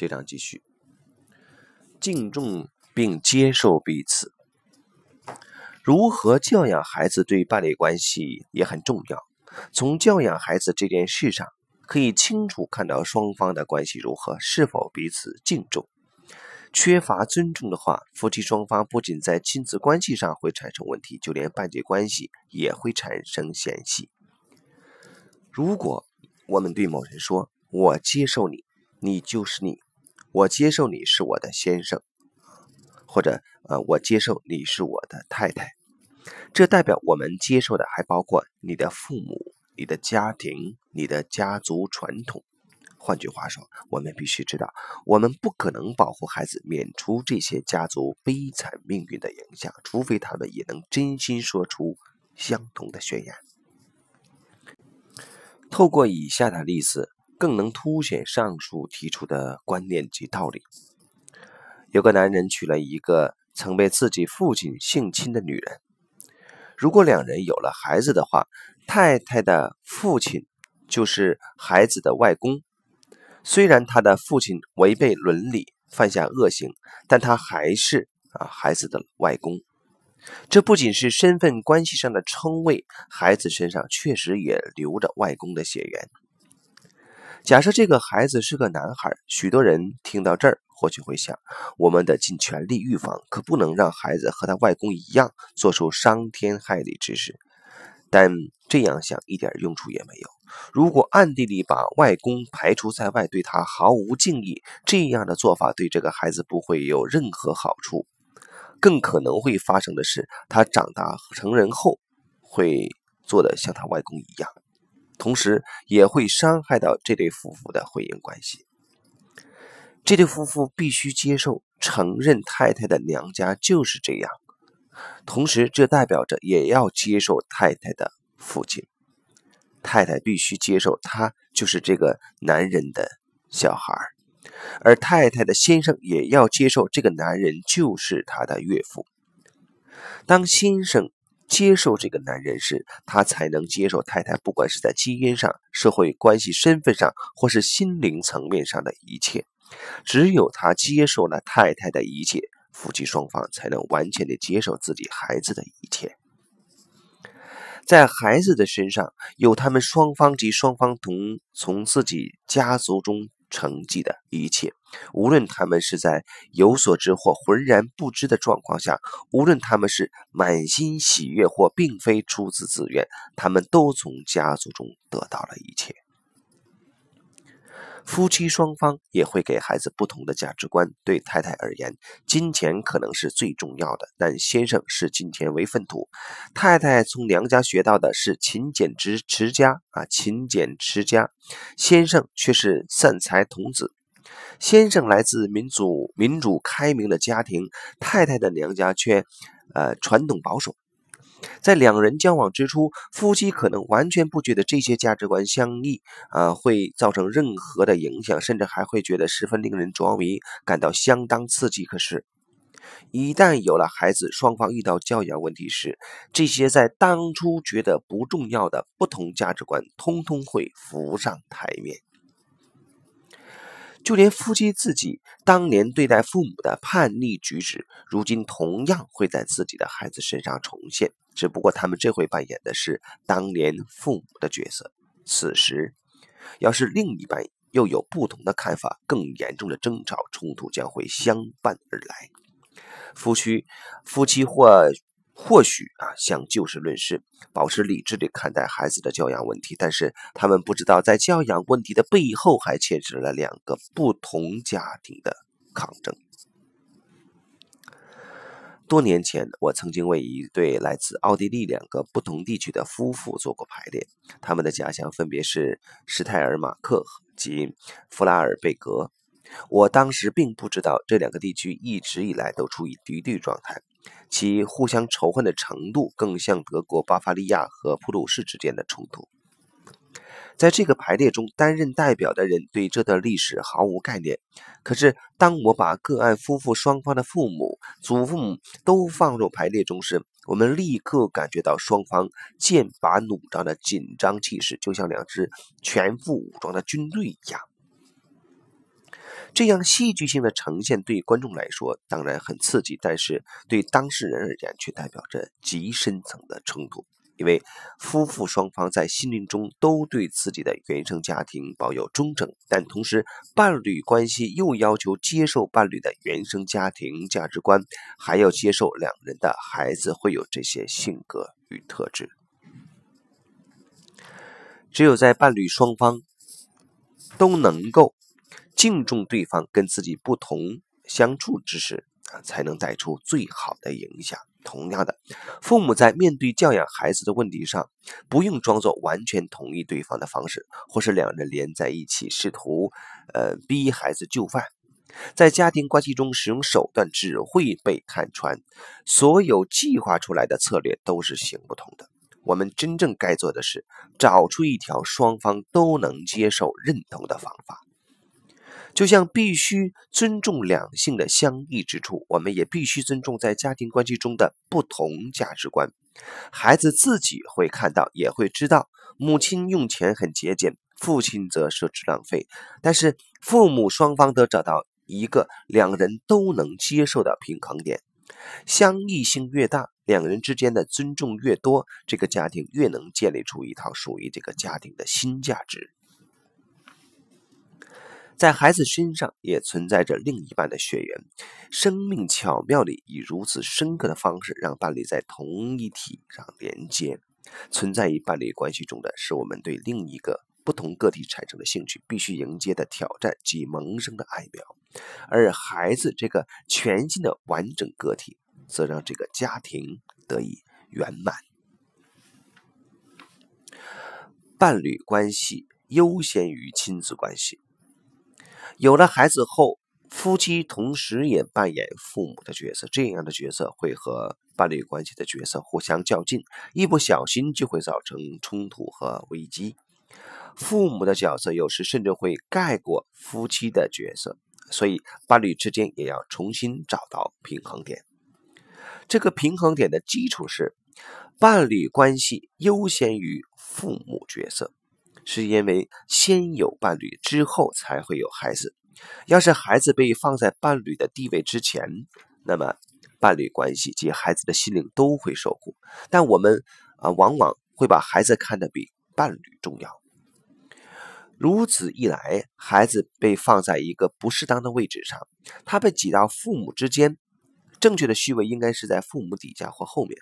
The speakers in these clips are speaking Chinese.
这章继续，敬重并接受彼此。如何教养孩子对伴侣关系也很重要。从教养孩子这件事上，可以清楚看到双方的关系如何，是否彼此敬重。缺乏尊重的话，夫妻双方不仅在亲子关系上会产生问题，就连伴侣关系也会产生嫌隙。如果我们对某人说：“我接受你，你就是你，我接受你是我的先生，或者呃，我接受你是我的太太。”这代表我们接受的还包括你的父母、你的家庭、你的家族传统。换句话说，我们必须知道，我们不可能保护孩子免除这些家族悲惨命运的影响，除非他们也能真心说出相同的宣言。透过以下的例子，更能凸显上述提出的观念及道理。有个男人娶了一个曾被自己父亲性侵的女人，如果两人有了孩子的话，太太的父亲就是孩子的外公。虽然他的父亲违背伦理，犯下恶行，但他还是啊孩子的外公。这不仅是身份关系上的称谓，孩子身上确实也流着外公的血缘。假设这个孩子是个男孩，许多人听到这儿或许会想：我们得尽全力预防，可不能让孩子和他外公一样做出伤天害理之事。但这样想一点用处也没有。如果暗地里把外公排除在外，对他毫无敬意，这样的做法对这个孩子不会有任何好处。更可能会发生的是，他长大成人后会做的像他外公一样，同时也会伤害到这对夫妇的婚姻关系。这对夫妇必须接受、承认太太的娘家就是这样。同时，这代表着也要接受太太的父亲。太太必须接受，他就是这个男人的小孩而太太的先生也要接受，这个男人就是他的岳父。当先生接受这个男人时，他才能接受太太，不管是在基因上、社会关系、身份上，或是心灵层面上的一切。只有他接受了太太的一切。夫妻双方才能完全的接受自己孩子的一切，在孩子的身上有他们双方及双方同从自己家族中成绩的一切，无论他们是在有所知或浑然不知的状况下，无论他们是满心喜悦或并非出自自愿，他们都从家族中得到了一切。夫妻双方也会给孩子不同的价值观。对太太而言，金钱可能是最重要的，但先生视金钱为粪土。太太从娘家学到的是勤俭持持家啊，勤俭持家。先生却是散财童子。先生来自民主民主开明的家庭，太太的娘家却呃传统保守。在两人交往之初，夫妻可能完全不觉得这些价值观相异啊，会造成任何的影响，甚至还会觉得十分令人着迷，感到相当刺激。可是，一旦有了孩子，双方遇到教养问题时，这些在当初觉得不重要的不同价值观，通通会浮上台面。就连夫妻自己当年对待父母的叛逆举止，如今同样会在自己的孩子身上重现。只不过他们这回扮演的是当年父母的角色。此时，要是另一半又有不同的看法，更严重的争吵冲突将会相伴而来。夫妻夫妻或。或许啊，想就事论事，保持理智地看待孩子的教养问题，但是他们不知道，在教养问题的背后，还牵扯了两个不同家庭的抗争。多年前，我曾经为一对来自奥地利两个不同地区的夫妇做过排练，他们的家乡分别是施泰尔马克及弗拉尔贝格。我当时并不知道，这两个地区一直以来都处于敌对状态。其互相仇恨的程度更像德国巴伐利亚和普鲁士之间的冲突。在这个排列中，担任代表的人对这段历史毫无概念。可是，当我把个案夫妇双方的父母、祖父母都放入排列中时，我们立刻感觉到双方剑拔弩张的紧张气势，就像两支全副武装的军队一样。这样戏剧性的呈现对观众来说当然很刺激，但是对当事人而言却代表着极深层的冲突。因为夫妇双方在心灵中都对自己的原生家庭抱有忠诚，但同时伴侣关系又要求接受伴侣的原生家庭价值观，还要接受两人的孩子会有这些性格与特质。只有在伴侣双方都能够敬重对方跟自己不同相处之时，啊，才能带出最好的影响。同样的，父母在面对教养孩子的问题上，不用装作完全同意对方的方式，或是两人连在一起试图，呃，逼孩子就范。在家庭关系中使用手段只会被看穿，所有计划出来的策略都是行不通的。我们真正该做的是，找出一条双方都能接受、认同的方法。就像必须尊重两性的相异之处，我们也必须尊重在家庭关系中的不同价值观。孩子自己会看到，也会知道，母亲用钱很节俭，父亲则奢侈浪费。但是，父母双方都找到一个两人都能接受的平衡点，相异性越大，两人之间的尊重越多，这个家庭越能建立出一套属于这个家庭的新价值。在孩子身上也存在着另一半的血缘，生命巧妙地以如此深刻的方式让伴侣在同一体上连接。存在于伴侣关系中的是我们对另一个不同个体产生的兴趣，必须迎接的挑战及萌生的爱苗。而孩子这个全新的完整个体，则让这个家庭得以圆满。伴侣关系优先于亲子关系。有了孩子后，夫妻同时也扮演父母的角色，这样的角色会和伴侣关系的角色互相较劲，一不小心就会造成冲突和危机。父母的角色有时甚至会盖过夫妻的角色，所以伴侣之间也要重新找到平衡点。这个平衡点的基础是伴侣关系优先于父母角色。是因为先有伴侣，之后才会有孩子。要是孩子被放在伴侣的地位之前，那么伴侣关系及孩子的心灵都会受苦。但我们啊，往往会把孩子看得比伴侣重要。如此一来，孩子被放在一个不适当的位置上，他被挤到父母之间。正确的序位应该是在父母底下或后面。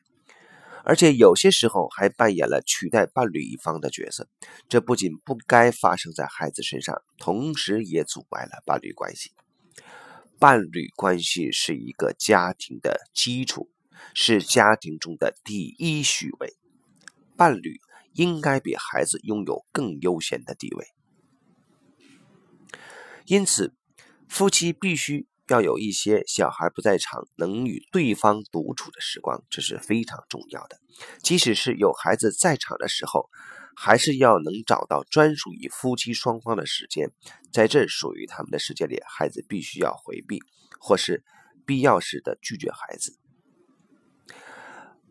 而且有些时候还扮演了取代伴侣一方的角色，这不仅不该发生在孩子身上，同时也阻碍了伴侣关系。伴侣关系是一个家庭的基础，是家庭中的第一序位，伴侣应该比孩子拥有更优先的地位。因此，夫妻必须。要有一些小孩不在场，能与对方独处的时光，这是非常重要的。即使是有孩子在场的时候，还是要能找到专属于夫妻双方的时间，在这属于他们的时间里，孩子必须要回避，或是必要时的拒绝孩子。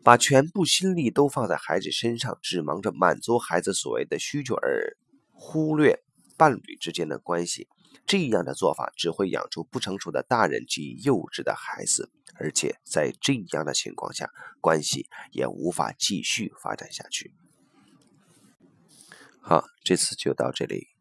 把全部心力都放在孩子身上，只忙着满足孩子所谓的需求，而忽略伴侣之间的关系。这样的做法只会养出不成熟的大人及幼稚的孩子，而且在这样的情况下，关系也无法继续发展下去。好，这次就到这里。